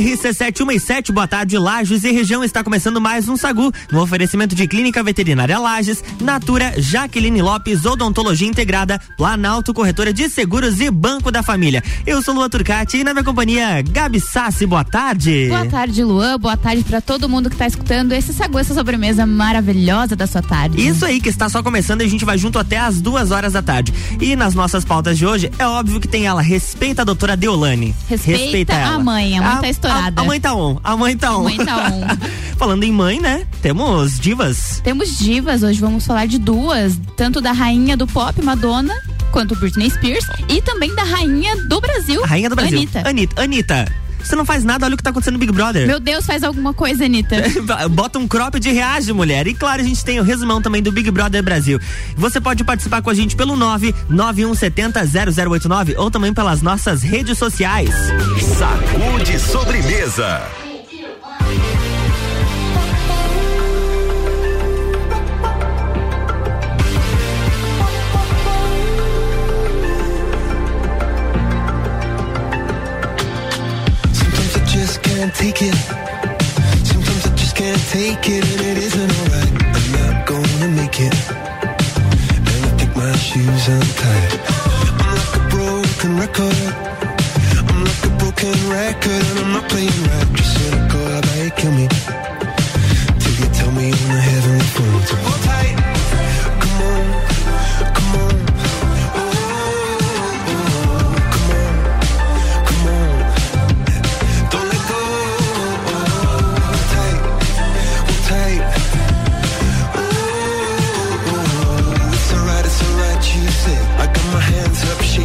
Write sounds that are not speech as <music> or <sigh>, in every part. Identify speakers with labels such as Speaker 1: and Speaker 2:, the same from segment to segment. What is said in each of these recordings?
Speaker 1: RC717, boa tarde, Lages e região está começando mais um Sagu, no oferecimento de Clínica Veterinária Lages, Natura, Jaqueline Lopes, Odontologia Integrada, Planalto Corretora de Seguros e Banco da Família. Eu sou Lua Turcati e na minha companhia, Gabi Sassi, boa tarde.
Speaker 2: Boa tarde, Luan, boa tarde para todo mundo que está escutando esse Sagu, essa sobremesa maravilhosa da sua tarde.
Speaker 1: Isso aí, que está só começando e a gente vai junto até as duas horas da tarde. E nas nossas pautas de hoje, é óbvio que tem ela, respeita a doutora Deolane.
Speaker 2: Respeita, respeita ela. a mãe, a mãe a, tá estourada.
Speaker 1: A, a mãe tá on, a mãe tá on.
Speaker 2: A mãe tá on. <laughs>
Speaker 1: Falando em mãe, né? Temos divas.
Speaker 2: Temos divas, hoje vamos falar de duas, tanto da rainha do pop, Madonna, quanto Britney Spears, e também da rainha do Brasil,
Speaker 1: a rainha do Brasil.
Speaker 2: Anitta.
Speaker 1: Anitta. Anitta. Você não faz nada, olha o que tá acontecendo no Big Brother.
Speaker 2: Meu Deus, faz alguma coisa, Anitta. <laughs>
Speaker 1: Bota um crop de reage, mulher. E claro, a gente tem o resumão também do Big Brother Brasil. Você pode participar com a gente pelo 991700089 ou também pelas nossas redes sociais.
Speaker 3: Sacude sobremesa.
Speaker 4: Can't take it. Sometimes I just can't take it, and it isn't alright. I'm not gonna make it. And I think my shoes untied. I'm like a broken record. I'm like a broken record, and I'm not playing right. Just cynical, I might kill me. Till you tell me on the heavenly phone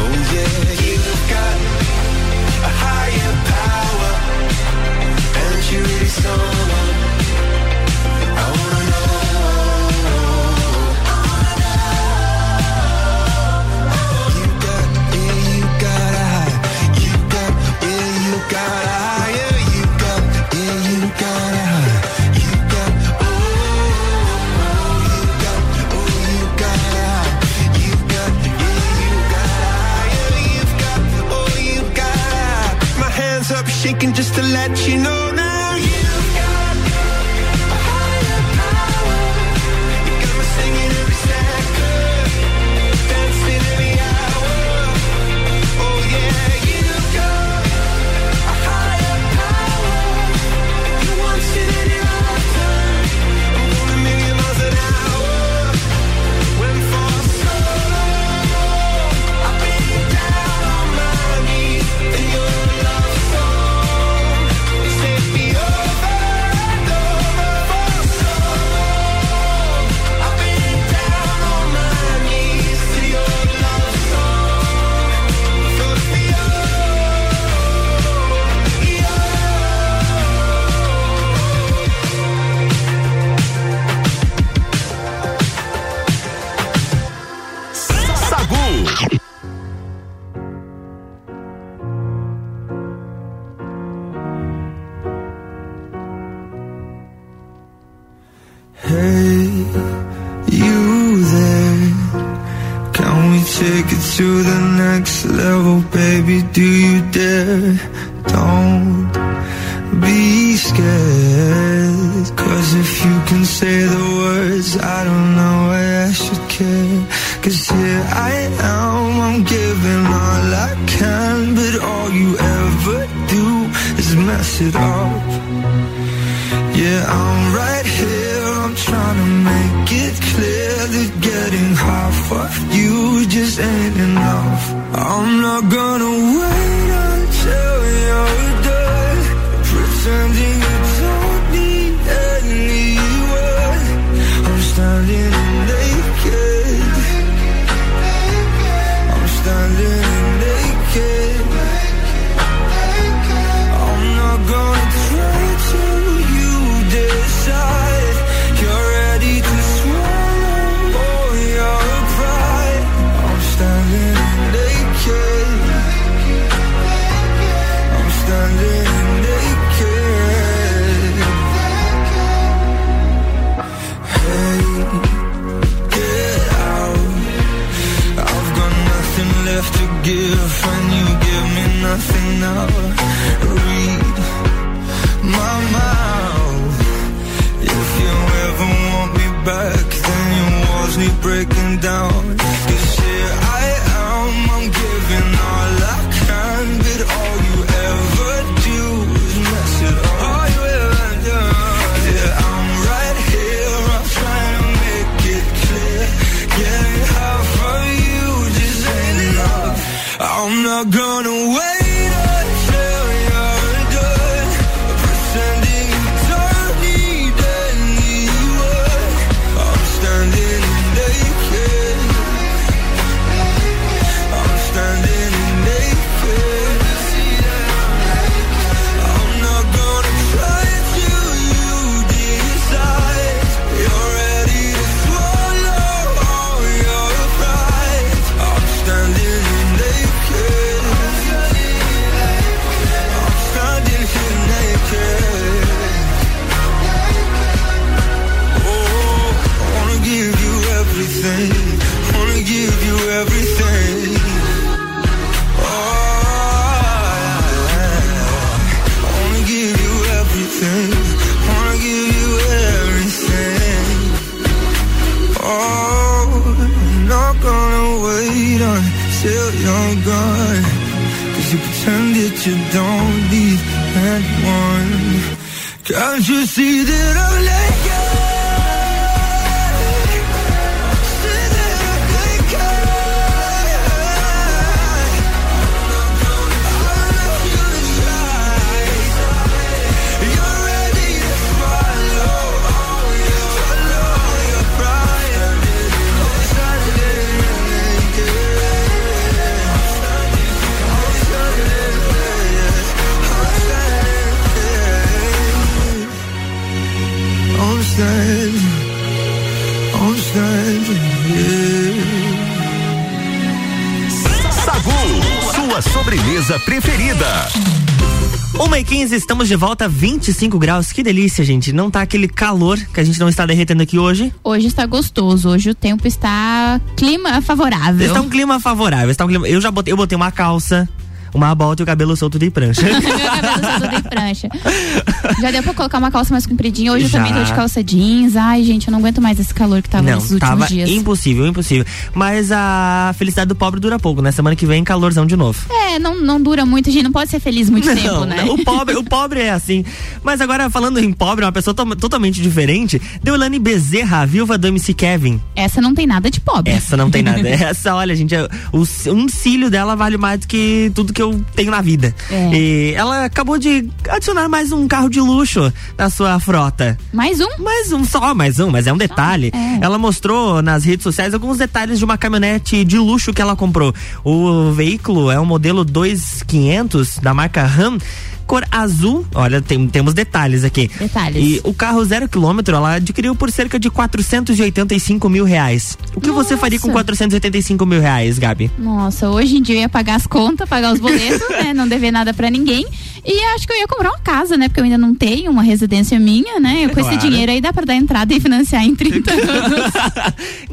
Speaker 4: Oh yeah, you've got a higher power, the next level, baby? Do you dare? Don't be scared. Cause if you can say the words, I don't know why I should care.
Speaker 5: Cause here I am, I'm giving all I can, but all you ever do is mess it up. Yeah, I'm right here, trying to make it clear that getting half of you just ain't enough. I'm not gonna wait until you're done, pretending
Speaker 6: sobremesa preferida.
Speaker 1: Uma e 15, estamos de volta, 25 graus. Que delícia, gente. Não tá aquele calor que a gente não está derretendo aqui hoje.
Speaker 2: Hoje está gostoso, hoje o tempo está clima favorável.
Speaker 1: Está um clima favorável. Está um clima... Eu já botei, eu botei uma calça, uma bota e o cabelo solto de prancha. <laughs>
Speaker 2: Meu cabelo todo em prancha. Já deu pra colocar uma calça mais compridinha. Hoje
Speaker 1: Já.
Speaker 2: eu também tô de calça jeans. Ai, gente, eu não aguento mais esse calor que tava
Speaker 1: Não,
Speaker 2: nesses últimos
Speaker 1: tava
Speaker 2: dias.
Speaker 1: impossível, impossível. Mas a felicidade do pobre dura pouco, né? Semana que vem, calorzão de novo.
Speaker 2: É, não, não dura muito, a gente não pode ser feliz muito tempo,
Speaker 1: Não,
Speaker 2: né?
Speaker 1: não, o pobre, o pobre é assim. Mas agora, falando em pobre, uma pessoa to- totalmente diferente, Deolane Bezerra, a viúva do MC Kevin.
Speaker 2: Essa não tem nada de pobre.
Speaker 1: Essa não tem nada. <laughs> Essa, olha, gente, é- o, um cílio dela vale mais do que tudo que eu tenho na vida.
Speaker 2: É.
Speaker 1: E ela acabou de adicionar mais um carro de luxo na sua frota.
Speaker 2: Mais um?
Speaker 1: Mais um, só mais um, mas é um detalhe.
Speaker 2: é.
Speaker 1: Ela mostrou nas redes sociais alguns detalhes de uma caminhonete de luxo que ela comprou. O veículo é um modelo 2500 da marca Ram. Cor azul, olha, tem, temos detalhes aqui.
Speaker 2: Detalhes.
Speaker 1: E o carro zero quilômetro ela adquiriu por cerca de 485 mil reais. O que você faria com
Speaker 2: Nossa.
Speaker 1: 485 mil reais, Gabi?
Speaker 2: Nossa, hoje em dia eu ia pagar as contas, pagar os boletos, <laughs> né? Não dever nada pra ninguém. E acho que eu ia comprar uma casa, né? Porque eu ainda não tenho uma residência minha, né? Com esse
Speaker 1: Claro.
Speaker 2: dinheiro aí dá pra dar entrada e financiar em 30 <laughs> anos.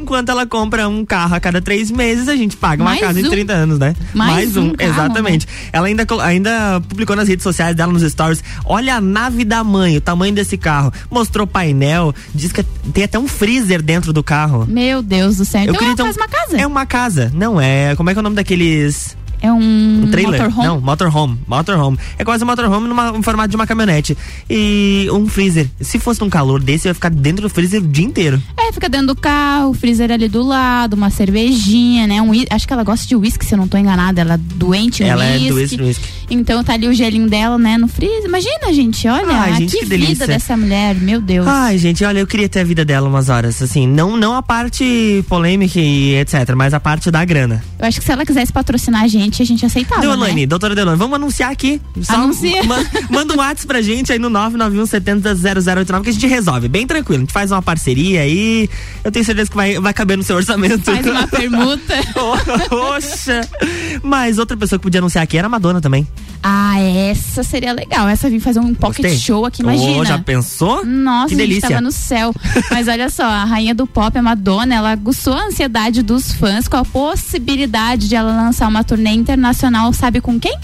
Speaker 1: Enquanto ela compra um carro a cada três meses, a gente paga uma
Speaker 2: Mais
Speaker 1: casa em
Speaker 2: um.
Speaker 1: 30 anos, né?
Speaker 2: Mais um carro,
Speaker 1: exatamente. Ela ainda, ainda publicou nas redes sociais dela nos stories. Olha a nave da mãe, o tamanho desse carro. Mostrou painel, diz que tem até um freezer dentro do carro.
Speaker 2: Meu Deus do céu. Então ela faz uma casa.
Speaker 1: É uma casa. Não, é. Como é que é o nome daqueles.
Speaker 2: É um,
Speaker 1: Um trailer?
Speaker 2: motorhome?
Speaker 1: Não, motorhome. Motorhome. É quase um motorhome numa, em formato de uma caminhonete. E um freezer. Se fosse um calor desse, eu ia ficar dentro do freezer o dia inteiro.
Speaker 2: É, fica dentro do carro, o freezer ali do lado, uma cervejinha, né? Um, acho que ela gosta de uísque, se eu não tô enganada. Ela é doente em
Speaker 1: Ela é
Speaker 2: whisky.
Speaker 1: doente em whisky.
Speaker 2: Então tá ali o gelinho dela, né, no freezer. Imagina, gente, olha,
Speaker 1: Ai, gente,
Speaker 2: que,
Speaker 1: que
Speaker 2: vida dessa mulher, meu Deus.
Speaker 1: Ai, gente, olha, eu queria ter a vida dela umas horas. Assim, não, não a parte polêmica e etc., mas a parte da grana.
Speaker 2: Eu acho que se ela quisesse patrocinar a gente, a gente aceitava,
Speaker 1: Deolane,
Speaker 2: né?
Speaker 1: doutora Deolane, vamos anunciar aqui.
Speaker 2: Anuncia.
Speaker 1: ma- manda um WhatsApp pra gente aí no 991 70 0089 que a gente resolve. Bem tranquilo. A gente faz uma parceria aí. Eu tenho certeza que vai, vai caber no seu orçamento.
Speaker 2: Faz uma permuta. <laughs>
Speaker 1: Poxa! Mas outra pessoa que podia anunciar aqui era a Madonna também.
Speaker 2: ah, essa seria legal. Essa vir fazer um pocket
Speaker 1: Gostei.
Speaker 2: show aqui, imagina.
Speaker 1: Ô, já pensou?
Speaker 2: Nossa,
Speaker 1: que
Speaker 2: a gente
Speaker 1: delícia.
Speaker 2: tava no céu. Mas olha só, a rainha do pop, a Madonna, ela aguçou a ansiedade dos fãs com a possibilidade de ela lançar uma turnê internacional, sabe com quem?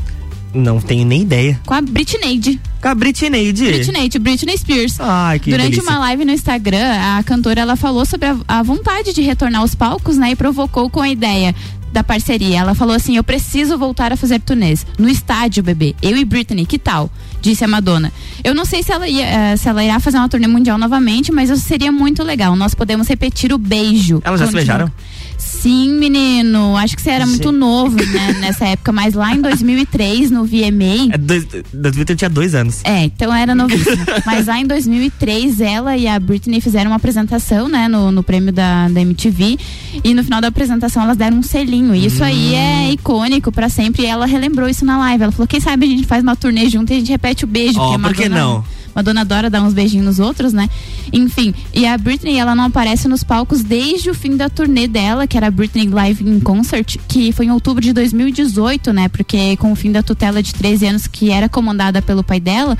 Speaker 1: Não tenho nem ideia.
Speaker 2: Com a Britney.
Speaker 1: Com a Britney.
Speaker 2: Britney, Britney Spears.
Speaker 1: Ai, que
Speaker 2: Durante
Speaker 1: delícia.
Speaker 2: uma live no Instagram, a cantora ela falou sobre a, a vontade de retornar aos palcos, né? E provocou com a ideia da parceria. Ela falou assim: Eu preciso voltar a fazer turnês. No estádio, bebê. Eu e Britney, que tal? Disse a Madonna. Eu não sei se ela, ia, eh, se ela irá fazer uma turnê mundial novamente, mas isso seria muito legal. Nós podemos repetir o beijo.
Speaker 1: Elas já se beijaram?
Speaker 2: Sim, menino. Acho que você era muito novo, né, <laughs> nessa época. Mas lá em 2003, no VMA,
Speaker 1: É dois, 2003 tinha dois anos.
Speaker 2: é, então era novíssima. <laughs> Mas lá em 2003, ela e a Britney fizeram uma apresentação, né, no, no prêmio da, da MTV. E no final da apresentação, elas deram um selinho. E isso aí é
Speaker 1: Hum.
Speaker 2: icônico pra sempre. E ela relembrou isso na live. Ela falou: quem sabe a gente faz uma turnê junto e a gente repete o beijo.
Speaker 1: Ó,
Speaker 2: porque a
Speaker 1: por que
Speaker 2: Madonna- Madonna adora dar uns beijinhos nos outros, né? Enfim, e a Britney, ela não aparece nos palcos desde o fim da turnê dela, que era a Britney Live in Concert, que foi em outubro de 2018, né? Porque com o fim da tutela de 13 anos que era comandada pelo pai dela,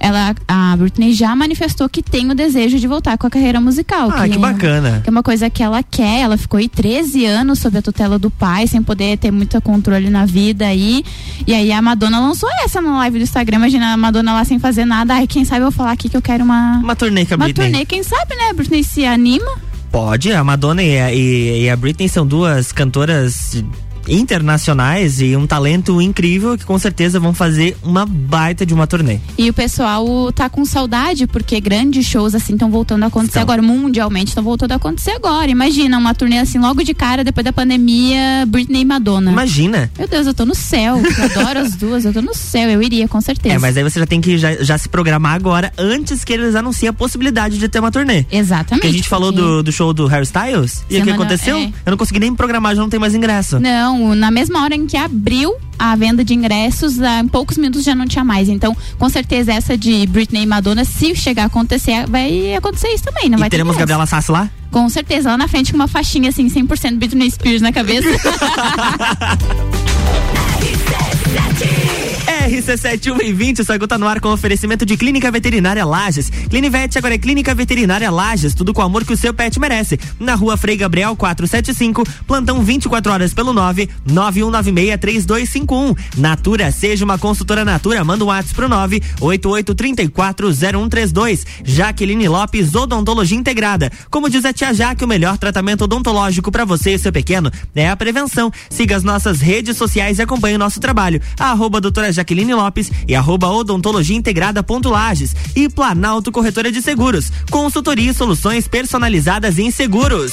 Speaker 2: ela, a Britney já manifestou que tem o desejo de voltar com a carreira musical.
Speaker 1: Ah, que
Speaker 2: é-
Speaker 1: bacana.
Speaker 2: que é uma coisa que ela quer. Ela ficou aí 13 anos sob a tutela do pai, sem poder ter muito controle na vida aí. E aí a Madonna lançou essa na live do Instagram. Imagina a Madonna lá sem fazer nada. Ai, quem sabe eu vou falar aqui que eu quero uma.
Speaker 1: Uma turnê com a
Speaker 2: Uma
Speaker 1: Britney.
Speaker 2: turnê, quem sabe, né? A Britney se anima.
Speaker 1: Pode, a Madonna e a, e a Britney são duas cantoras internacionais e um talento incrível que com certeza vão fazer uma baita de uma turnê.
Speaker 2: E o pessoal tá com saudade, porque grandes shows assim estão voltando a acontecer
Speaker 1: Estão.
Speaker 2: agora, mundialmente estão voltando a acontecer agora. Imagina, uma turnê assim, logo de cara, depois da pandemia, Britney e Madonna.
Speaker 1: Imagina.
Speaker 2: Meu Deus, eu tô no céu. Eu adoro as duas, eu tô no céu. Eu iria, com certeza.
Speaker 1: É, mas aí você já tem que já, já se programar agora antes que eles anunciem a possibilidade de ter uma turnê.
Speaker 2: Exatamente.
Speaker 1: Porque a gente falou
Speaker 2: porque-
Speaker 1: do, do show do Harry Styles e o que aconteceu?
Speaker 2: é.
Speaker 1: Eu não consegui nem me programar, já não tem mais ingresso.
Speaker 2: Não, na mesma hora em que abriu a venda de ingressos, em poucos minutos já não tinha mais. Então, com certeza, essa de Britney e Madonna, se chegar a acontecer, vai acontecer isso também, não vai
Speaker 1: e
Speaker 2: ter
Speaker 1: teremos
Speaker 2: ingresso.
Speaker 1: Gabriela Sassi lá?
Speaker 2: Com certeza, lá na frente com uma faixinha assim, 100% Britney Spears na cabeça. <laughs> <laughs>
Speaker 1: RC7120, o Sagu tá no ar com oferecimento de Clínica Veterinária Lages. Clinivete agora é Clínica Veterinária Lages, tudo com o amor que o seu pet merece. Na rua Frei Gabriel 475, plantão 24 horas pelo 9 9196 3251. Natura, seja uma consultora Natura, manda um WhatsApp pro 9 88340132. Jaqueline Lopes, Odontologia Integrada. Como diz a tia Jaque, o melhor tratamento odontológico para você e seu pequeno é a prevenção. Siga as nossas redes sociais e acompanhe o nosso trabalho. Arroba doutora Jaqueline Lopes e arroba odontologia integrada ponto Lages. E Planalto Corretora de Seguros. Consultoria e soluções personalizadas em seguros.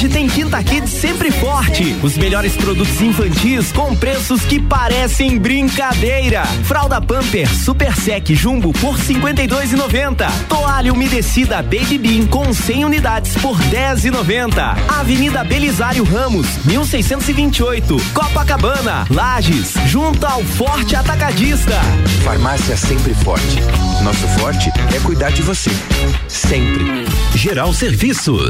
Speaker 7: Hoje tem Quinta Kids sempre forte. Os melhores produtos infantis com preços que parecem brincadeira. Fralda Pamper Super Sec Jumbo por 52,90. Toalha umedecida Baby Bean com 100 unidades por 10,90. Avenida Belisário Ramos, 1628. Copacabana, Lages, junto ao Forte Atacadista.
Speaker 8: Farmácia sempre forte. Nosso forte é cuidar de você. Sempre.
Speaker 6: Geral Serviços,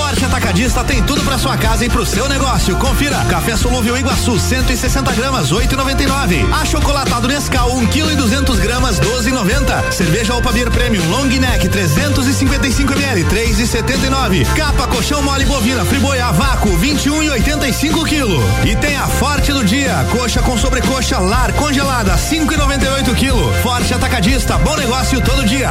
Speaker 9: Forte Atacadista tem tudo para sua casa e pro seu negócio. Confira: café solúvel Iguaçu 160 gramas 8,99. Achocolatado Nescau 1 kg e 200 gramas 12,90. Cerveja Opa Beer Premium Long Neck 355 ml 3,79. Capa colchão mole bovina Friboi a vácuo 21,85 kg. E tem a Forte do dia: coxa com sobrecoxa lar congelada 5,98 kg. Forte Atacadista, bom negócio todo dia.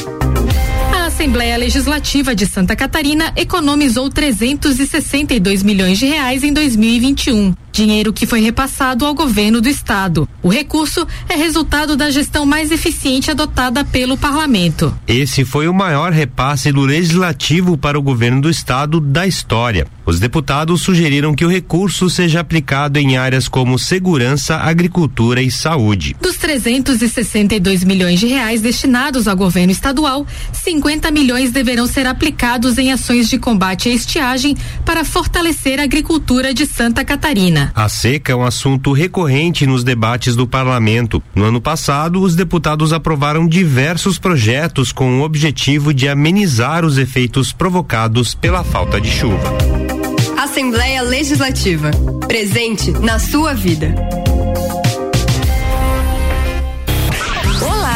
Speaker 10: A Assembleia Legislativa de Santa Catarina economizou 362 milhões de reais em 2021. Dinheiro que foi repassado ao governo do estado. O recurso é resultado da gestão mais eficiente adotada pelo parlamento.
Speaker 11: Esse foi o maior repasse do legislativo para o governo do estado da história. Os deputados sugeriram que o recurso seja aplicado em áreas como segurança, agricultura e saúde.
Speaker 10: Dos 362 milhões de reais destinados ao governo estadual, 50 milhões deverão ser aplicados em ações de combate à estiagem para fortalecer a agricultura de Santa Catarina.
Speaker 11: A seca é um assunto recorrente nos debates do parlamento. No ano passado, os deputados aprovaram diversos projetos com o objetivo de amenizar os efeitos provocados pela falta de chuva.
Speaker 10: Assembleia Legislativa. Presente na sua vida.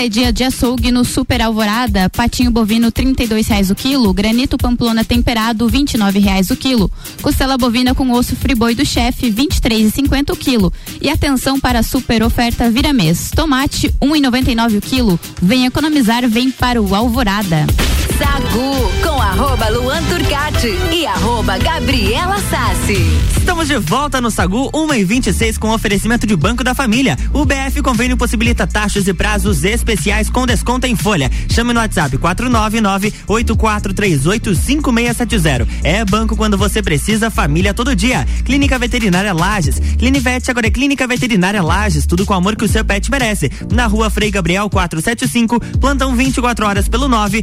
Speaker 2: é dia de açougue no Super Alvorada, patinho bovino dois reais o quilo, granito pamplona temperado nove reais o quilo, costela bovina com osso friboi do chefe e cinquenta o quilo. E atenção para a super oferta vira mês, tomate e nove o quilo, vem economizar, vem para o Alvorada.
Speaker 12: Sagu com arroba Luan Turcati e arroba Gabriela Sassi.
Speaker 1: Estamos de volta no Sagu 1 e 26 com oferecimento de Banco da Família. O BF Convênio possibilita taxas e prazos especiais com desconto em folha. Chame no WhatsApp 499-8438-5670. É banco quando você precisa, família todo dia. Clínica Veterinária Lages. Clinivete agora é Clínica Veterinária Lages. Tudo com o amor que o seu pet merece. Na rua Frei Gabriel 475, plantão 24 horas pelo 9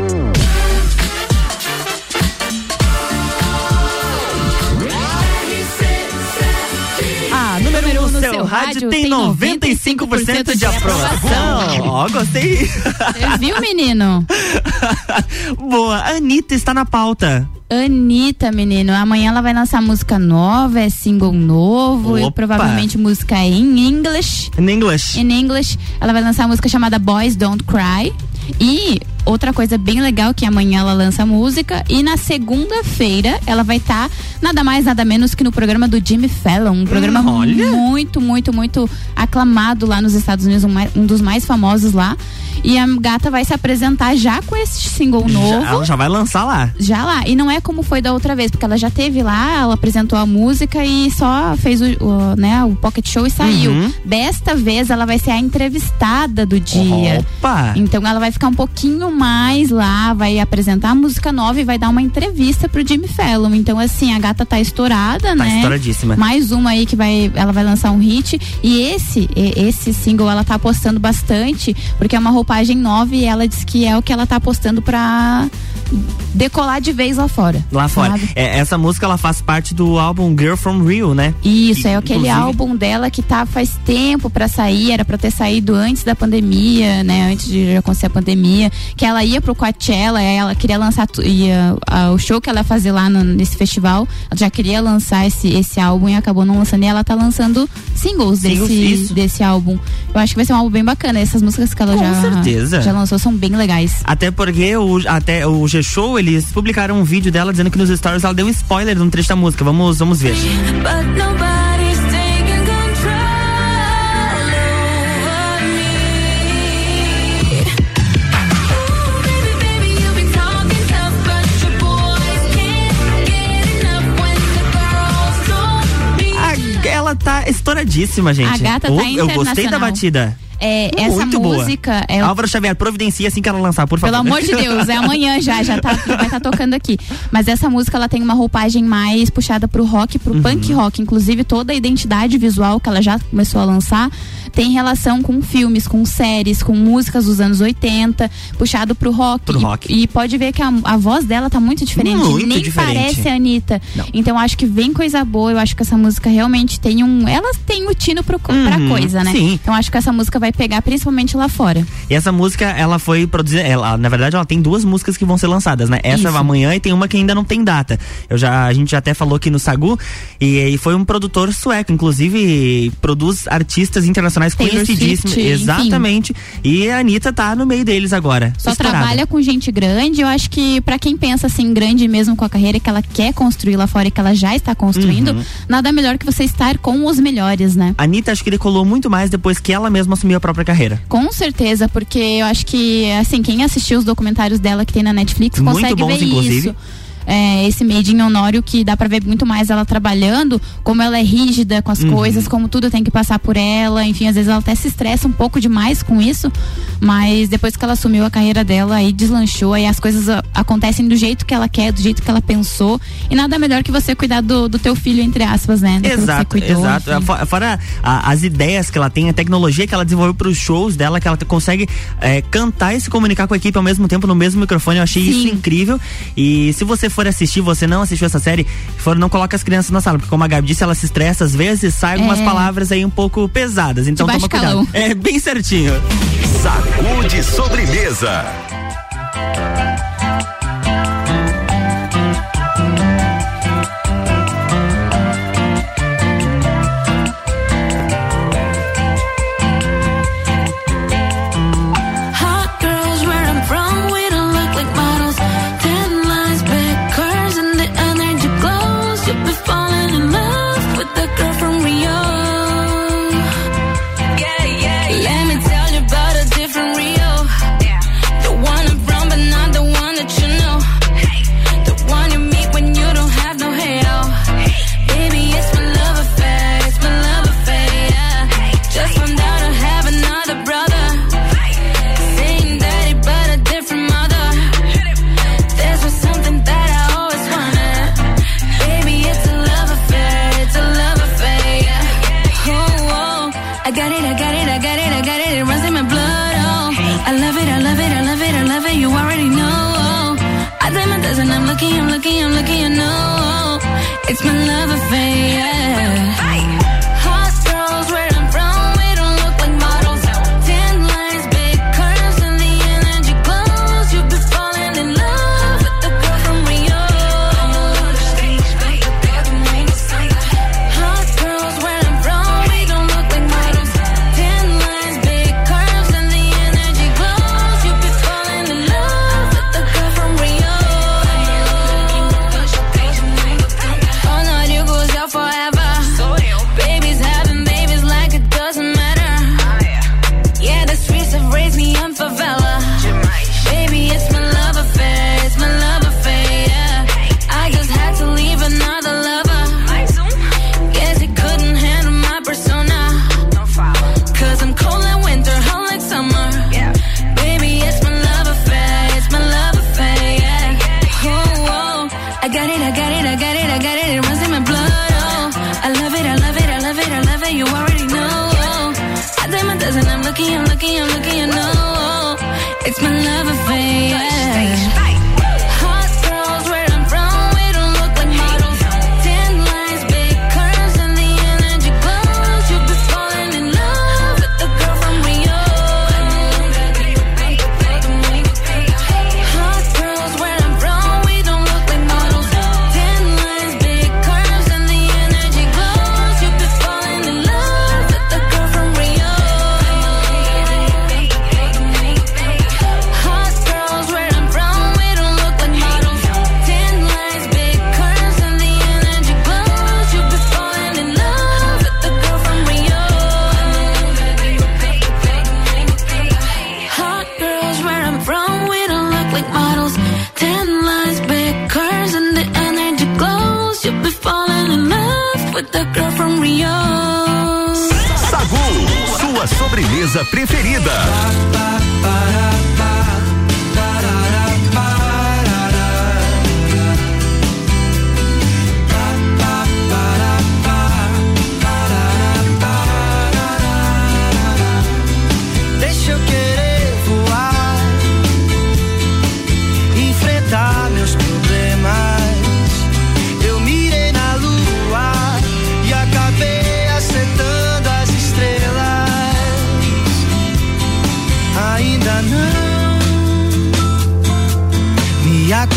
Speaker 1: Rádio tem 95% de aprovação. Ó, gostei.
Speaker 2: Você viu, menino? <laughs>
Speaker 1: Boa, Anitta está na pauta.
Speaker 2: Anitta, menino, amanhã ela vai lançar música nova, é single novo e
Speaker 1: Opa.
Speaker 2: provavelmente música em English.
Speaker 1: In English.
Speaker 2: In English, ela vai lançar a música chamada Boys Don't Cry. E outra coisa bem legal que amanhã ela lança música e na segunda-feira ela vai estar nada mais nada menos que no programa do Jimmy Fallon, um programa
Speaker 1: Hum,
Speaker 2: muito muito muito aclamado lá nos Estados Unidos, um, um dos mais famosos lá. E a gata vai se apresentar já com esse single novo.
Speaker 1: Já, ela já vai lançar lá.
Speaker 2: Já lá. E não é como foi da outra vez, porque ela já teve lá, ela apresentou a música e só fez o, o, né, o pocket show e saiu.
Speaker 1: Uhum.
Speaker 2: Desta vez ela vai ser a entrevistada do dia.
Speaker 1: Opa!
Speaker 2: Então ela vai ficar um pouquinho mais lá, vai apresentar a música nova e vai dar uma entrevista pro Jimmy Fallon. Então, assim, a gata tá estourada,
Speaker 1: Tá
Speaker 2: né?
Speaker 1: estouradíssima.
Speaker 2: Mais uma aí que vai, ela vai lançar um hit. E esse, e- esse single ela tá apostando bastante, porque é uma roupagem nova e ela diz que é o que ela tá apostando pra decolar de vez lá fora.
Speaker 1: Lá fora. É, essa música ela faz parte do álbum Girl from Rio, né?
Speaker 2: Isso, é
Speaker 1: E,
Speaker 2: aquele
Speaker 1: inclusive-
Speaker 2: álbum dela que tá faz tempo pra sair, era pra ter saído antes da pandemia, né? Antes de acontecer a pandemia, que ela ia pro Coachella, ela queria lançar ia, a- o show que ela ia fazer lá no- nesse festival, ela já queria lançar esse, esse álbum e acabou não lançando, e ela tá lançando singles,
Speaker 1: Singles,
Speaker 2: desse,
Speaker 1: isso.
Speaker 2: desse álbum. Eu acho que vai ser um álbum bem bacana, essas músicas que ela
Speaker 1: Com
Speaker 2: já,
Speaker 1: certeza.
Speaker 2: já lançou são bem legais.
Speaker 1: Até porque o, até o G-Show, eles publicaram um vídeo dela dizendo que nos stories ela deu um spoiler de um trecho da música. Vamos, vamos ver. Tá estouradíssima, gente.
Speaker 2: A gata tá
Speaker 1: Oh, Eu gostei da batida.
Speaker 2: É, essa
Speaker 1: Muito boa.
Speaker 2: música é o
Speaker 1: Álvaro Xavier, providencia assim que ela lançar, por favor.
Speaker 2: Pelo amor de Deus, é amanhã já, já tá, vai estar tocando aqui. Mas essa música ela tem uma roupagem mais puxada pro rock, pro
Speaker 1: Uhum.
Speaker 2: punk rock. Inclusive toda a identidade visual que ela já começou a lançar tem relação com filmes, com séries, com músicas dos anos 80, puxado pro rock.
Speaker 1: Pro
Speaker 2: E-
Speaker 1: rock.
Speaker 2: E, pode ver que a, a voz dela tá muito diferente.
Speaker 1: Muito
Speaker 2: Nem
Speaker 1: diferente.
Speaker 2: parece a Anitta.
Speaker 1: Não.
Speaker 2: Então acho que vem coisa boa. Eu acho que essa música realmente tem um. Ela tem o tino pro, pra
Speaker 1: Uhum,
Speaker 2: coisa, né?
Speaker 1: sim.
Speaker 2: Então acho que essa música vai pegar principalmente lá fora.
Speaker 1: E essa música, ela foi produzida. Ela, na verdade, ela tem duas músicas que vão ser lançadas, né? Essa
Speaker 2: Isso.
Speaker 1: amanhã e tem uma que ainda não tem data. Eu já, a gente já até falou aqui no Sagu. E, e foi um produtor sueco, inclusive produz artistas internacionais
Speaker 2: Taylor
Speaker 1: conhecidíssimos.
Speaker 2: Swift, enfim.
Speaker 1: Exatamente. E a Anitta tá no meio deles agora.
Speaker 2: Só trabalha com gente grande. Eu acho que pra quem pensa assim, grande mesmo com a carreira que ela quer construir lá fora e que ela já está construindo,
Speaker 1: Uhum.
Speaker 2: nada melhor que você estar com os melhores, né?
Speaker 1: A Anitta acho que decolou muito mais depois que ela mesma assumiu a própria carreira.
Speaker 2: Com certeza, porque eu acho que, assim, quem assistiu os documentários dela que tem na Netflix
Speaker 1: Muito
Speaker 2: consegue
Speaker 1: bons,
Speaker 2: ver
Speaker 1: inclusive.
Speaker 2: isso. É, esse Made in Honório que dá pra ver muito mais ela trabalhando, como ela é rígida com as
Speaker 1: Uhum.
Speaker 2: coisas, como tudo tem que passar por ela, enfim, às vezes ela até se estressa um pouco demais com isso, mas depois que ela assumiu a carreira dela, aí deslanchou, aí as coisas a- acontecem do jeito que ela quer, do jeito que ela pensou, e nada melhor que você cuidar do, do teu filho, entre aspas, né? Você
Speaker 1: Exato,
Speaker 2: cuidou,
Speaker 1: exato.
Speaker 2: enfim.
Speaker 1: Fo- Fora a- as ideias que ela tem, a tecnologia que ela desenvolveu para os shows dela, que ela consegue é, cantar e se comunicar com a equipe ao mesmo tempo no mesmo microfone. Eu achei isso
Speaker 2: Sim.
Speaker 1: incrível. E se você for assistir, você não assistiu essa série, for, não coloca as crianças na sala, porque como a Gabi disse, ela se estressa às vezes, sai algumas
Speaker 2: É.
Speaker 1: palavras aí um pouco pesadas. Então toma
Speaker 2: baixo
Speaker 1: cuidado.
Speaker 2: calão.
Speaker 1: É bem certinho.
Speaker 6: Sacude sobremesa.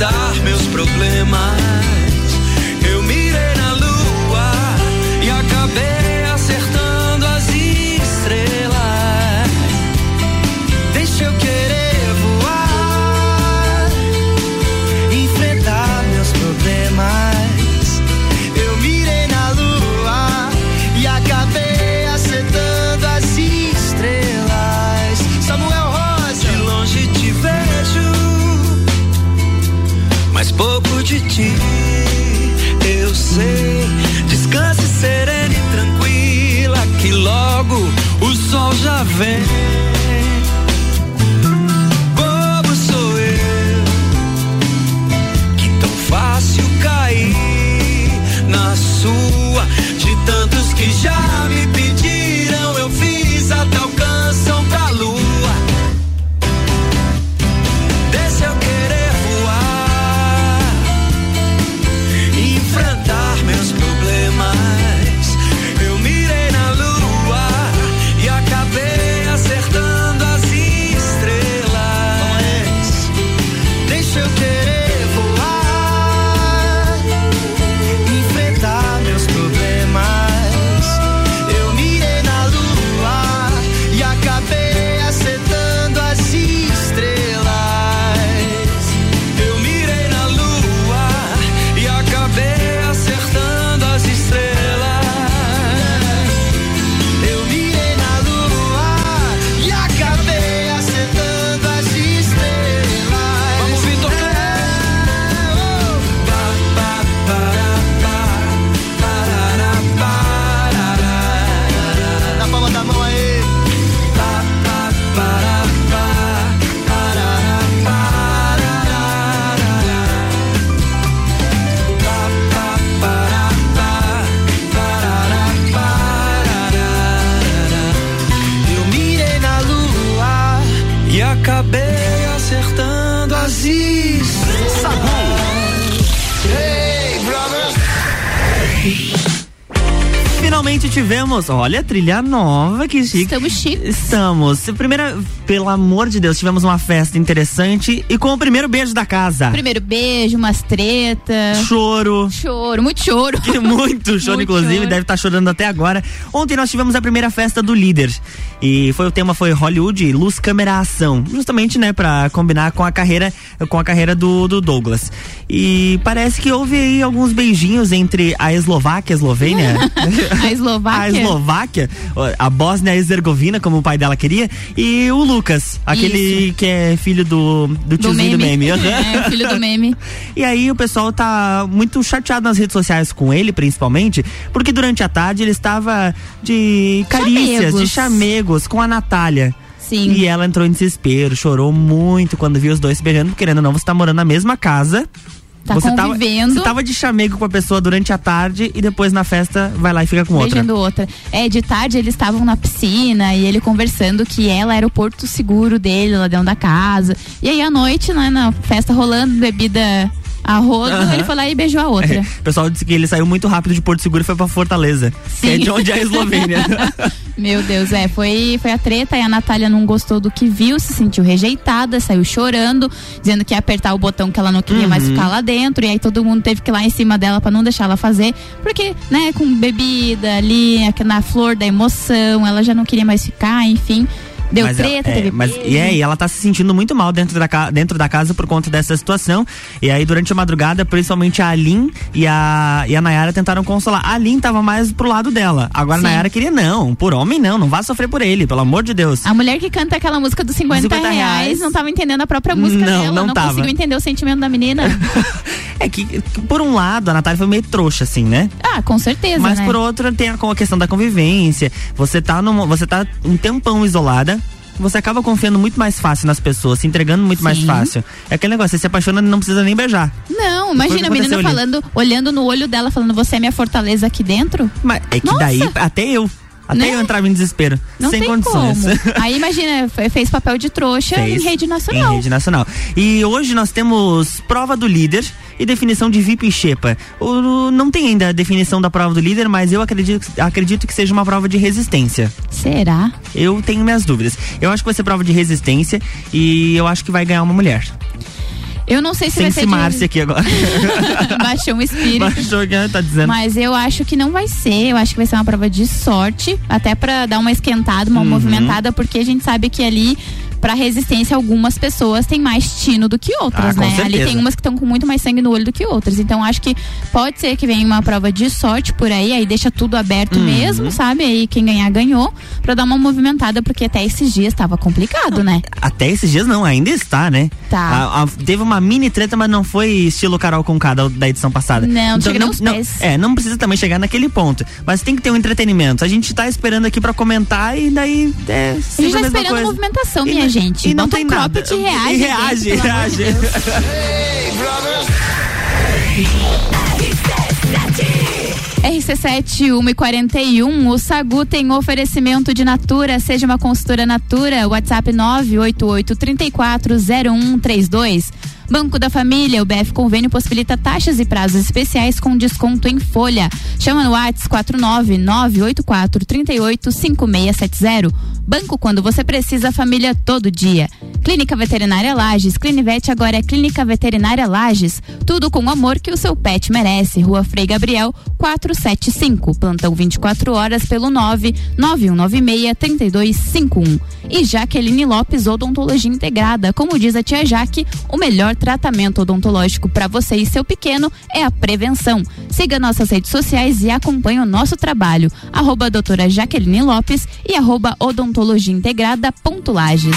Speaker 13: enfrentar meus problemas.
Speaker 1: Tivemos, olha, trilha nova, que chique.
Speaker 2: Estamos chiques.
Speaker 1: Estamos. Primeira, pelo amor de Deus, tivemos uma festa interessante e com o primeiro beijo da casa.
Speaker 2: Primeiro beijo, umas tretas.
Speaker 1: Choro.
Speaker 2: Choro, muito choro.
Speaker 1: Que <laughs> muito choro,
Speaker 2: Muito
Speaker 1: inclusive,
Speaker 2: choro.
Speaker 1: deve estar chorando até agora. Ontem nós tivemos a primeira festa do líder. E foi o tema foi Hollywood, luz, câmera, ação. Justamente, né, pra combinar com a carreira, com a carreira do, do Douglas. E parece que houve aí alguns beijinhos entre a Eslováquia, a Eslovênia. <laughs>
Speaker 2: A Eslováquia.
Speaker 1: a Eslováquia, a Bósnia Herzegovina, como o pai dela queria, e o Lucas, aquele que é filho do, do
Speaker 2: Do
Speaker 1: tiozinho
Speaker 2: meme.
Speaker 1: do meme.
Speaker 2: É, filho do meme. <laughs>
Speaker 1: E aí o pessoal tá muito chateado nas redes sociais com ele, principalmente, porque durante a tarde ele estava de carícias,
Speaker 2: Chamegos.
Speaker 1: de chamegos com a Natália.
Speaker 2: Sim.
Speaker 1: E ela entrou em desespero, chorou muito quando viu os dois se beijando, querendo ou não, você tá morando na mesma casa.
Speaker 2: Tá
Speaker 1: você
Speaker 2: convivendo.
Speaker 1: Tava, você tava de chamego com a pessoa durante a tarde e depois na festa vai lá e fica com outra.
Speaker 2: Beijando outra. É, de tarde eles estavam na piscina e ele conversando que ela era o porto seguro dele lá dentro da casa. E aí à noite, né, na festa rolando, bebida a rodo, ele foi lá e beijou a outra.
Speaker 1: É, o pessoal disse que ele saiu muito rápido de Porto Seguro e foi pra Fortaleza, que é de onde é a Eslovênia. <laughs>
Speaker 2: Meu Deus, é, foi, foi a treta e a Natália não gostou do que viu, se sentiu rejeitada, saiu chorando, dizendo que ia apertar o botão que ela não queria mais
Speaker 1: Uhum.
Speaker 2: ficar lá dentro, e aí todo mundo teve que ir lá em cima dela pra não deixar ela fazer, porque, né, com bebida ali, na flor da emoção, ela já não queria mais ficar, enfim. Deu
Speaker 1: Mas ela-
Speaker 2: treta,
Speaker 1: é,
Speaker 2: teve
Speaker 1: mas e é, e ela tá se sentindo muito mal dentro da, dentro da casa por conta dessa situação. E aí, durante a madrugada, principalmente a Alin e a, e a Nayara tentaram consolar. A Alin tava mais pro lado dela. Agora a
Speaker 2: Sim.
Speaker 1: Nayara queria, não, por homem não, não vá sofrer por ele, pelo amor de Deus.
Speaker 2: A mulher que canta aquela música dos 50,
Speaker 1: 50
Speaker 2: reais,
Speaker 1: reais.
Speaker 2: não tava entendendo a própria música
Speaker 1: Não,
Speaker 2: dela,
Speaker 1: não
Speaker 2: não,
Speaker 1: tava.
Speaker 2: conseguiu entender o sentimento da menina. <laughs>
Speaker 1: É que, por um lado, a Natália foi meio trouxa, assim, né?
Speaker 2: ah, com certeza,
Speaker 1: Mas
Speaker 2: né?
Speaker 1: por outro, tem a, a questão da convivência. Você tá, num, você tá um tempão isolada. Você acaba confiando muito mais fácil nas pessoas, se entregando muito mais
Speaker 2: Sim.
Speaker 1: fácil. É aquele negócio, você se apaixona e não precisa nem beijar.
Speaker 2: Não, imagina a menina falando, olhando no olho dela, falando, você é minha fortaleza aqui dentro?
Speaker 1: Mas é que
Speaker 2: Nossa.
Speaker 1: daí, até eu. Até
Speaker 2: Né?
Speaker 1: eu entrava em desespero.
Speaker 2: Não
Speaker 1: sem condições.
Speaker 2: como. <laughs> Aí imagina, fe- fez papel de trouxa
Speaker 1: Fez
Speaker 2: em rede nacional.
Speaker 1: Em rede nacional. E hoje nós temos prova do líder e definição de VIP e Xepa. O- Não tem ainda a definição da prova do líder, mas eu acredito, acredito que seja uma prova de resistência.
Speaker 2: Será?
Speaker 1: Eu tenho minhas dúvidas. Eu acho que vai ser prova de resistência e eu acho que vai ganhar uma mulher.
Speaker 2: Eu não sei se
Speaker 1: Sem
Speaker 2: vai ser
Speaker 1: se
Speaker 2: de-
Speaker 1: Márcia aqui agora. <laughs>
Speaker 2: Baixou um espírito.
Speaker 1: Baixou que tá dizendo.
Speaker 2: Mas eu acho que não vai ser. Eu acho que vai ser uma prova de sorte, até pra dar uma esquentada, uma
Speaker 1: Uhum.
Speaker 2: movimentada, porque a gente sabe que ali pra resistência algumas pessoas têm mais tino do que outras,
Speaker 1: Ah,
Speaker 2: né? Ali tem umas que estão com muito mais sangue no olho do que outras. Então acho que pode ser que venha uma prova de sorte por aí, aí deixa tudo aberto
Speaker 1: Uhum.
Speaker 2: mesmo, sabe? Aí quem ganhar ganhou, pra dar uma movimentada, porque até esses dias tava complicado, né?
Speaker 1: Até esses dias não, ainda está, né?
Speaker 2: Tá.
Speaker 1: A- a- teve uma mini treta, mas não foi estilo Carol com da, da edição passada.
Speaker 2: Não, nem
Speaker 1: não, não-. É, não precisa também chegar naquele ponto. Mas tem que ter um entretenimento. A gente tá esperando aqui pra comentar e daí é
Speaker 2: A gente tá esperando
Speaker 1: coisa.
Speaker 2: movimentação, minha gente.
Speaker 1: E não
Speaker 2: Bota
Speaker 1: tem
Speaker 2: um
Speaker 1: nada.
Speaker 2: cropped e reage.
Speaker 1: E reage,
Speaker 2: gente, pelo amor de
Speaker 1: reage.
Speaker 2: Deus.
Speaker 5: Hey, brothers.
Speaker 2: RC7 1 e 41, o Sagu tem oferecimento de Natura, seja uma consultora Natura, WhatsApp 988 340132. Banco da Família, o BF Convênio possibilita taxas e prazos especiais com desconto em folha. Chama no WhatsApp 49984 385670. Banco quando você precisa, família todo dia. Clínica Veterinária Lages, Clinivete agora é Clínica Veterinária Lages. Tudo com o amor que o seu pet merece. Rua Frei Gabriel 475. Plantão 24 horas pelo 99196 3251. E Jaqueline Lopes Odontologia Integrada. Como diz a tia Jaque, o melhor tratamento odontológico para você e seu pequeno é a prevenção. Siga nossas redes sociais e acompanhe o nosso trabalho. Arroba doutora Jaqueline Lopes e arroba odontologia integrada ponto Lages.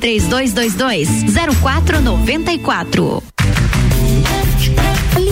Speaker 12: 3222 0494.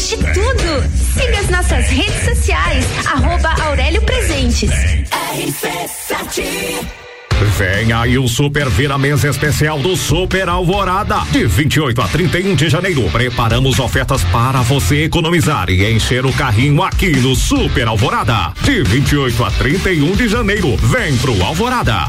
Speaker 14: Temos de tudo. Siga as nossas redes sociais, arroba Aurélio Presentes. RC7
Speaker 15: Vem aí o Super Vira Mesa Especial do Super Alvorada. De 28 a 31 de janeiro, preparamos ofertas para você economizar e encher o carrinho aqui no Super Alvorada. De 28 a 31 de janeiro, vem pro Alvorada.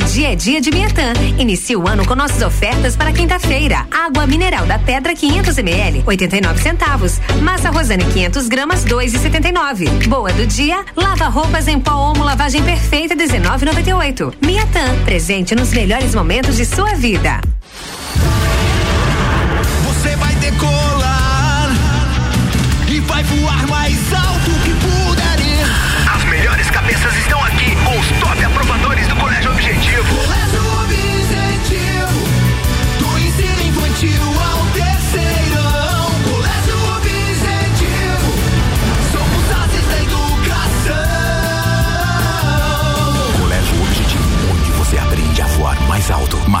Speaker 16: Dia é dia de Miatã. Inicie o ano com nossas ofertas para quinta-feira. Água mineral da Pedra 500 ml, 89 centavos. Massa Rosane 500 gramas, 2,79. Boa do dia, lava roupas em pó Omo lavagem perfeita 19,98. Miatã, presente nos melhores momentos de sua vida.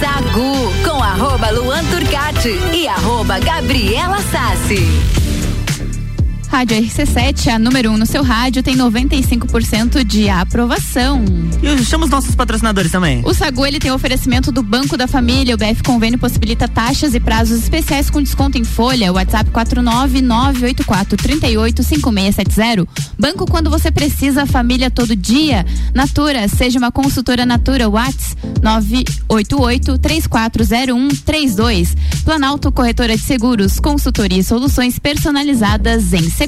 Speaker 12: Sagu com arroba Luan Turcati e arroba Gabriela Sassi.
Speaker 2: Rádio RC7, a número 1 um no seu rádio, tem 95% de aprovação.
Speaker 1: E chama os nossos patrocinadores também.
Speaker 2: O Sagu ele tem oferecimento do Banco da Família. O BF Convênio possibilita taxas e prazos especiais com desconto em folha. WhatsApp 49984385670. Banco quando você precisa, família todo dia. Natura, seja uma consultora Natura. WhatsApp 988340132. Planalto Corretora de Seguros, consultoria e soluções personalizadas em seguros.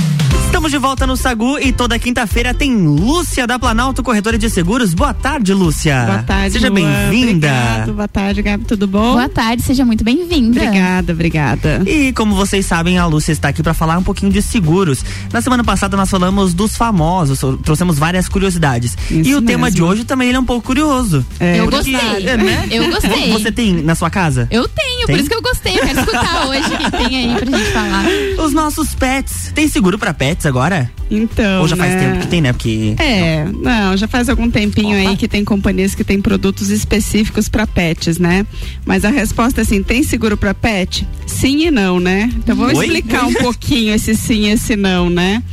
Speaker 1: Estamos de volta no Sagu e toda quinta-feira tem Lúcia da Planalto Corretora de Seguros. Boa tarde, Lúcia.
Speaker 17: Boa tarde,
Speaker 1: Seja bem-vinda.
Speaker 17: Obrigado. Boa tarde, Gabi. Tudo bom?
Speaker 2: Boa tarde, seja muito bem-vinda.
Speaker 17: Obrigada, obrigada.
Speaker 1: E como vocês sabem, a Lúcia está aqui para falar um pouquinho de seguros. Na semana passada nós falamos dos famosos, trouxemos várias curiosidades. e o tema
Speaker 17: mesmo.
Speaker 1: de hoje também ele é um pouco curioso.
Speaker 17: É,
Speaker 2: Eu
Speaker 1: Porque-
Speaker 2: gostei.
Speaker 1: é, né?
Speaker 2: Eu gostei.
Speaker 1: Você tem na sua casa?
Speaker 2: Eu tenho,
Speaker 1: Tem?
Speaker 2: por isso que eu gostei. Eu quero escutar <laughs> hoje o que tem aí pra gente falar.
Speaker 1: Os nossos pets. Tem seguro para pets agora?
Speaker 17: Então.
Speaker 1: Ou já faz
Speaker 17: né?
Speaker 1: tempo que tem, né? Porque.
Speaker 17: É, não, já faz algum tempinho aí que tem companhias que têm produtos específicos para pets, né? Mas a resposta é assim, tem seguro para pet? Sim e não, né? Então vou
Speaker 18: Oi?
Speaker 17: explicar um pouquinho esse sim e esse não, né?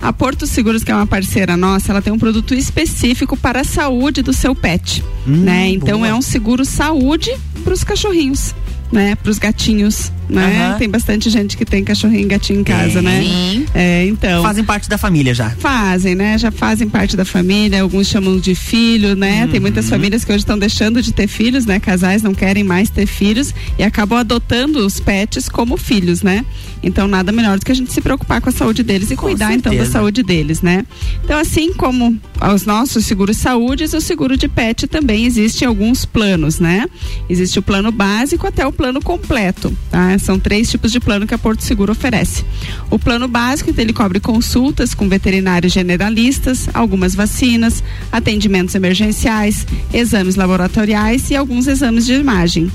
Speaker 17: A Porto Seguros, que é uma parceira nossa, ela tem um produto específico para a saúde do seu pet, né? Então
Speaker 18: boa.
Speaker 17: é um seguro saúde para os cachorrinhos, né? Para os gatinhos, né?
Speaker 1: Aham.
Speaker 17: Tem bastante gente que tem cachorrinho e gatinho em casa, né?
Speaker 1: Tem.
Speaker 17: É, então.
Speaker 1: Fazem parte da família já.
Speaker 17: Fazem, né? Já fazem parte da família, alguns chamam de filho, né? Tem muitas famílias que hoje estão deixando de ter filhos, né? Casais não querem mais ter filhos e acabam adotando os pets como filhos, né? Então nada melhor do que a gente se preocupar com a saúde deles e cuidar então da
Speaker 18: certeza.
Speaker 17: saúde deles, né? Então assim como os nossos seguros saúdes, o seguro de pet também existe alguns planos, né? Existe o plano básico até o plano completo, tá? São três tipos de plano que a Porto Seguro oferece. O plano básico, então, ele cobre consultas com veterinários generalistas, algumas vacinas, atendimentos emergenciais, exames laboratoriais e alguns exames de imagem.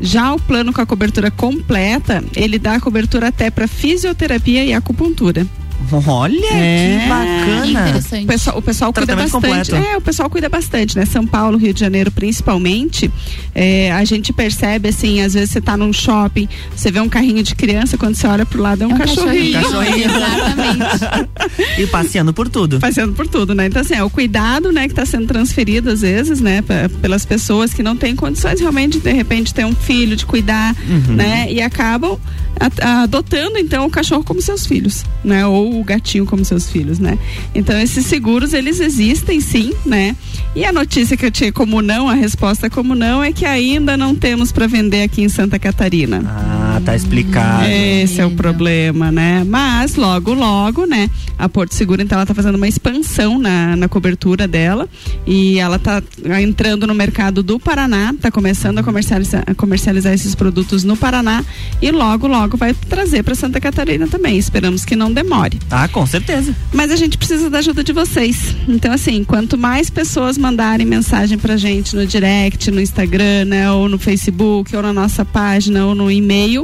Speaker 17: Já o plano com a cobertura completa, ele dá cobertura até para fisioterapia e acupuntura.
Speaker 1: Olha que bacana.
Speaker 17: O pessoal, o pessoal cuida bastante.
Speaker 1: completo.
Speaker 17: É, o pessoal cuida bastante, né? São Paulo, Rio de Janeiro, principalmente. é, a gente percebe assim, às vezes você tá num shopping, você vê um carrinho de criança, quando você olha pro lado é um, cachorrinho.
Speaker 1: Cachorrinho. <laughs> e passeando por tudo.
Speaker 17: Passeando por tudo, né? Então, assim, é o cuidado, né, que tá sendo transferido, às vezes, né, pelas pessoas que não têm condições realmente, de repente, ter um filho, de cuidar,
Speaker 18: Uhum.
Speaker 17: né? E acabam adotando, então, o cachorro como seus filhos, né? Ou o gatinho como seus filhos, né? Então, esses seguros, eles existem sim, né? E a notícia que eu tinha como não, a resposta como não, é que ainda não temos para vender aqui em Santa Catarina.
Speaker 1: Ah, tá explicado.
Speaker 17: Esse é o problema, né? Mas logo, logo, né? A Porto Seguro, então, ela tá fazendo uma expansão na, na cobertura dela e ela tá entrando no mercado do Paraná, tá começando a comercializar, a comercializar esses produtos no Paraná e logo, logo vai trazer para Santa Catarina também. Esperamos que não demore.
Speaker 1: Ah, com certeza.
Speaker 17: Mas a gente precisa da ajuda de vocês. Então, assim, quanto mais pessoas mandarem mensagem pra gente no direct, no Instagram, né, ou no Facebook, ou na nossa página, ou no e-mail,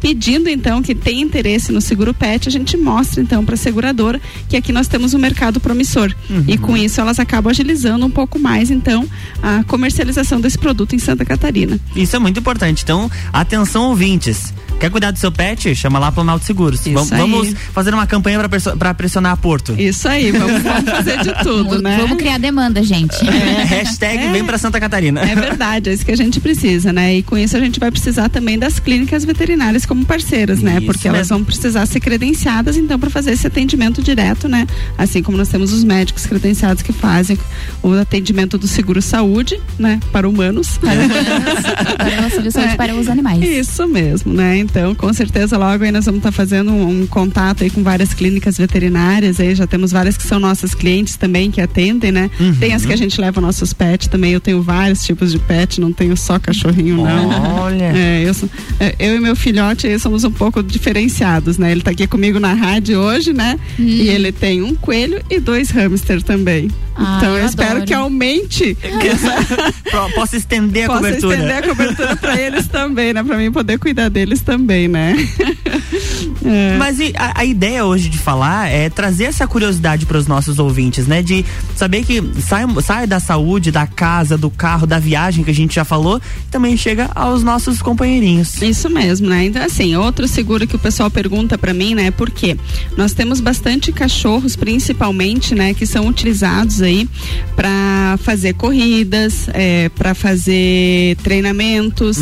Speaker 17: pedindo então que tem interesse no seguro pet, a gente mostra então para a seguradora que aqui nós temos um mercado promissor.
Speaker 1: Uhum.
Speaker 17: E com isso elas acabam agilizando um pouco mais então a comercialização desse produto em Santa Catarina.
Speaker 1: Isso é muito importante. Então, atenção ouvintes. Quer cuidar do seu pet? Chama lá Planalto Seguros. Vam-
Speaker 17: aí.
Speaker 1: Vamos fazer uma campanha pra pressionar a Porto.
Speaker 17: Isso aí, vamos, <laughs> vamos fazer de tudo,
Speaker 2: Vamos-
Speaker 17: né?
Speaker 2: Vamos criar demanda, gente.
Speaker 1: É, hashtag vem pra Santa Catarina.
Speaker 17: É verdade, é isso que a gente precisa, né? E com isso a gente vai precisar também das clínicas veterinárias como parceiras, né?
Speaker 1: Isso
Speaker 17: Porque elas vão precisar ser credenciadas, então, para fazer esse atendimento direto, né? Assim como nós temos os médicos credenciados que fazem o atendimento do seguro saúde, né? Para humanos. <laughs>
Speaker 2: Para o auxílio saúde para os animais.
Speaker 17: Isso mesmo, né? Então, com certeza, logo aí nós vamos estar fazendo um, um contato aí com várias clínicas veterinárias. Aí já temos várias que são nossas clientes também que atendem, né?
Speaker 1: Uhum.
Speaker 17: Tem as que a gente leva nossos pets também. Eu tenho vários tipos de pet, não tenho só cachorrinho, não.
Speaker 1: Olha.
Speaker 17: É, eu, sou- é, eu e meu filhote somos um pouco diferenciados, né? Ele tá aqui comigo na rádio hoje, né? E ele tem um coelho e dois hamster também.
Speaker 2: Ah,
Speaker 17: então eu,
Speaker 2: eu
Speaker 17: espero
Speaker 2: adoro.
Speaker 17: que aumente. <laughs>
Speaker 1: Pro- Posso estender a
Speaker 17: Posso
Speaker 1: cobertura.
Speaker 17: estender a cobertura para eles também, né? Para mim poder cuidar deles também, né? <laughs> É.
Speaker 1: Mas e a, a ideia hoje de falar é trazer essa curiosidade para os nossos ouvintes, né? De saber que sai, sai da saúde, da casa, do carro, da viagem que a gente já falou, também chega aos nossos companheirinhos.
Speaker 17: Isso mesmo, né? Então, assim, outro seguro que o pessoal pergunta pra mim, né? Por quê? Nós temos bastante cachorros, principalmente, né? Que são utilizados aí pra fazer corridas, é, para fazer treinamentos.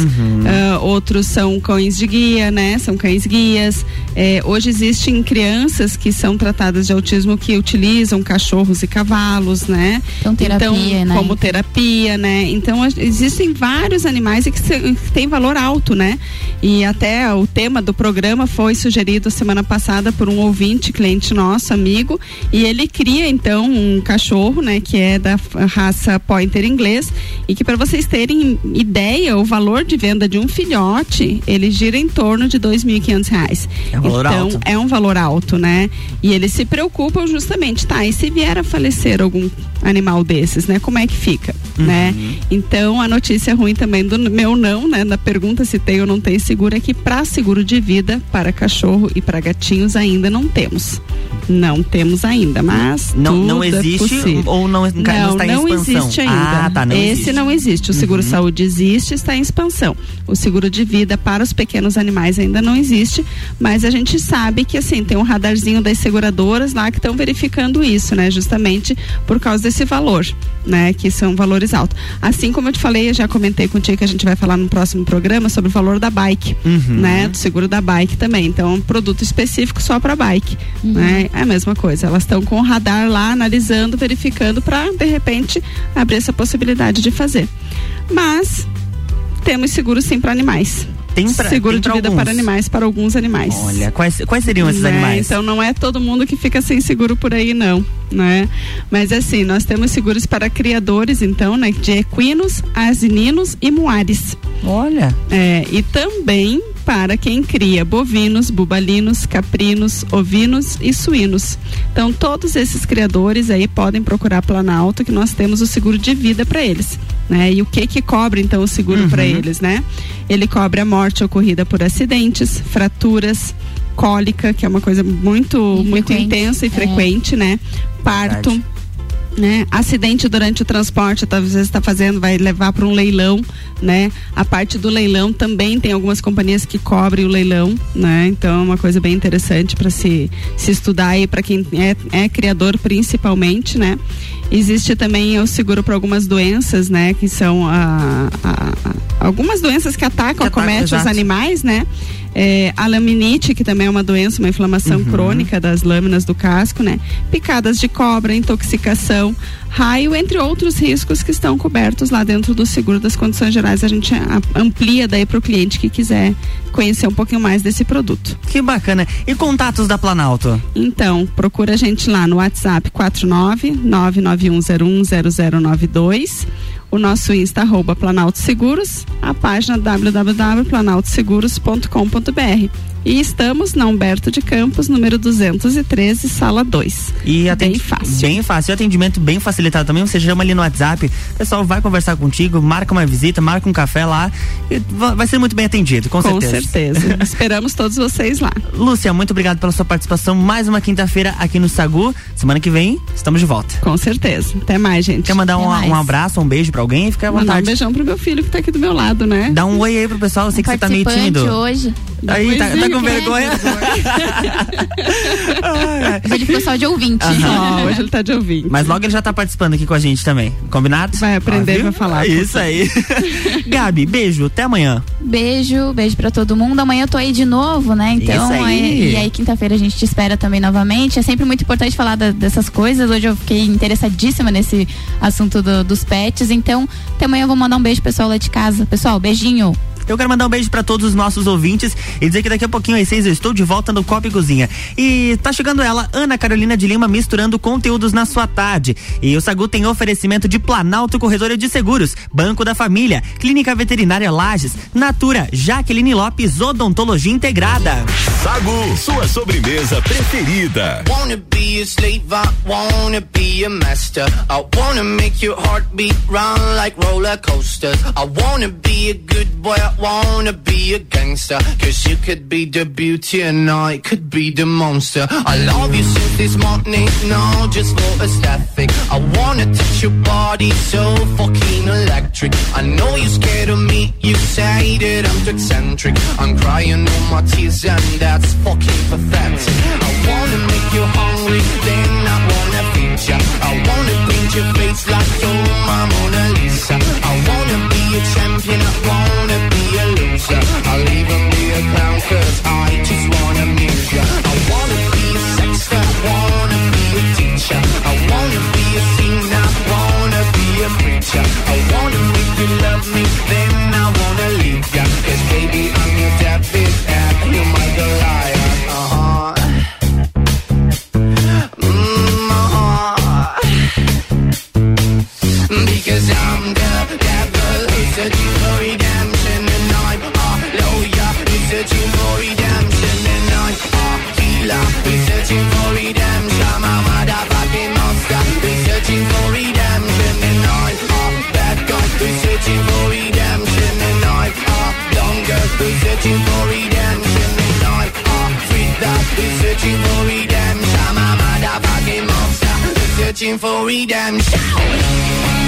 Speaker 17: Ah, outros são cães de guia, né? São cães guias. É, hoje existem crianças que são tratadas de autismo que utilizam cachorros e cavalos, né?
Speaker 2: Então, terapia, né?
Speaker 17: Como terapia, né? Então a- existem vários animais que, se- que têm valor alto, né? E até o tema do programa foi sugerido semana passada por um ouvinte, cliente nosso, amigo, e ele cria então um cachorro, né? Que é da raça Pointer inglês e que para vocês terem ideia, o valor de venda de um filhote, ele gira em torno de dois mil e quinhentos reais.
Speaker 1: É um valor
Speaker 17: então,
Speaker 1: alto.
Speaker 17: é um valor alto, né? E eles se preocupam justamente, tá? E se vier a falecer algum animal desses, né? Como é que fica, né? Então, a notícia ruim também do meu não, né? Na pergunta se tem ou não tem seguro é que para seguro de vida para cachorro e para gatinhos ainda não temos. Não temos ainda, mas
Speaker 1: Não, não
Speaker 17: tudo é
Speaker 1: existe
Speaker 17: possível.
Speaker 1: ou não, não está em
Speaker 17: não
Speaker 1: expansão?
Speaker 17: existe ainda.
Speaker 1: Ah, tá, não
Speaker 17: Esse
Speaker 1: existe.
Speaker 17: não existe. O seguro saúde existe, está em expansão. O seguro de vida para os pequenos animais ainda não existe, mas a gente sabe que assim tem um radarzinho das seguradoras lá que estão verificando isso, né? Justamente por causa desse valor, né? Que são valores altos. Assim como eu te falei, eu já comentei contigo que a gente vai falar no próximo programa sobre o valor da bike,
Speaker 1: Uhum.
Speaker 17: né? Do seguro da bike também. Então, é um produto específico só para bike, né? É a mesma coisa. Elas estão com o radar lá analisando, verificando para de repente abrir essa possibilidade de fazer. Mas temos seguro sim para animais.
Speaker 1: Tem pra-
Speaker 17: seguro
Speaker 1: tem
Speaker 17: de vida
Speaker 1: alguns.
Speaker 17: para animais para alguns animais.
Speaker 1: Olha, quais, quais seriam esses
Speaker 17: Né?
Speaker 1: animais?
Speaker 17: Então não é todo mundo que fica sem seguro por aí não, né? Mas assim, nós temos seguros para criadores então, né, de equinos, asininos e muares.
Speaker 1: Olha.
Speaker 17: É, e também para quem cria bovinos, bubalinos, caprinos, ovinos e suínos. Então todos esses criadores aí podem procurar Planalto que nós temos o seguro de vida para eles, né? E o que que cobre então o seguro para eles, né? Ele cobre a morte ocorrida por acidentes, fraturas, cólica, que é uma coisa muito muito intensa e
Speaker 2: É.
Speaker 17: frequente, né? Parto,
Speaker 1: Verdade.
Speaker 17: Né? Acidente durante o transporte, às vezes está fazendo, vai levar para um leilão, né? A parte do leilão também tem algumas companhias que cobrem o leilão, né? Então é uma coisa bem interessante para se, se estudar aí para quem é, é criador principalmente, né? Existe também o seguro para algumas doenças, né? Que são a, a- a- algumas doenças que atacam,
Speaker 1: Que atacam,
Speaker 17: acometem os animais, né? É, a laminite, que também é uma doença, uma inflamação crônica das lâminas do casco, né? Picadas de cobra, intoxicação, raio, entre outros riscos que estão cobertos lá dentro do seguro das condições gerais. A gente amplia daí para o cliente que quiser conhecer um pouquinho mais desse produto.
Speaker 1: Que bacana. E contatos da Planalto?
Speaker 17: Então, procura a gente lá no WhatsApp 49 991010092. O nosso Insta arroba Planalto Seguros, a página www.planaltoseguros.com.br. E estamos na Humberto de Campos, número 213, sala 2.
Speaker 1: E
Speaker 17: Bem
Speaker 1: atende-
Speaker 17: fácil.
Speaker 1: Bem fácil. E atendimento bem facilitado também. Você chama ali no WhatsApp, o pessoal vai conversar contigo, marca uma visita, marca um café lá. E va- vai ser muito bem atendido, com,
Speaker 17: Com
Speaker 1: certeza.
Speaker 17: certeza. <laughs> Esperamos todos vocês lá.
Speaker 1: Lúcia, muito obrigado pela sua participação. Mais uma quinta-feira aqui no Sagu. Semana que vem, estamos de volta.
Speaker 17: Com certeza. Até mais, gente.
Speaker 1: Quer mandar um,
Speaker 17: mais.
Speaker 1: um abraço, um beijo pra alguém? Fica à
Speaker 17: Mandar um
Speaker 1: vontade.
Speaker 17: beijão pro meu filho que tá aqui do meu lado, né?
Speaker 1: Dá um oi aí pro pessoal, eu sei que você tá meio tímido.
Speaker 2: hoje.
Speaker 1: Aí, tá, tá com vergonha?
Speaker 2: Hoje ele ficou só de ouvinte.
Speaker 17: Hoje ele tá de ouvinte.
Speaker 1: Mas logo ele já tá participando aqui com a gente também. Combinado?
Speaker 17: Vai aprender
Speaker 1: viu?
Speaker 17: pra falar.
Speaker 1: Isso aí. Gabi, beijo. Até amanhã.
Speaker 2: Beijo, beijo pra todo mundo. Amanhã eu tô aí de novo, né? Então,
Speaker 1: Isso aí.
Speaker 2: é- e aí quinta-feira a gente te espera também novamente. É sempre muito importante falar da- dessas coisas. Hoje eu fiquei interessadíssima nesse assunto do- dos pets. Então, até amanhã eu vou mandar um beijo pro pessoal lá de casa. Pessoal, beijinho.
Speaker 1: Eu quero mandar um beijo pra todos os nossos ouvintes e dizer que daqui a pouquinho às seis eu estou de volta no Copa e Cozinha. E tá chegando ela, Ana Carolina de Lima, misturando conteúdos na sua tarde. E o Sagu tem oferecimento de Planalto Corretora de Seguros, Banco da Família, Clínica Veterinária Lages, Natura, Jaqueline Lopes, Odontologia Integrada.
Speaker 6: Sagu, sua sobremesa preferida.
Speaker 5: Wanna be a slave, I wanna be a master. I wanna make your heartbeat run like roller coasters. I wanna be a good boy, I
Speaker 19: wanna be a gangster. Cause you could be the beauty and I could be the monster. I love you since this morning, no, just for aesthetic. I wanna touch your body so fucking electric. I know you're scared of me, you say that I'm too eccentric. I'm crying all my tears and that's fucking pathetic. I wanna make you hungry, then I wanna feed ya. I wanna paint your face like you're my Mona Lisa. I wanna be a champion, I wanna I looking for redemption.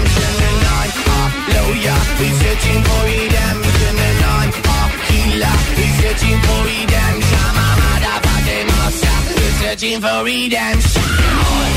Speaker 19: Buja Widzę ci poidem, dymy noj o killa Widzę ci poidem, szama ma da paty nosa Widzę ci poidem, szama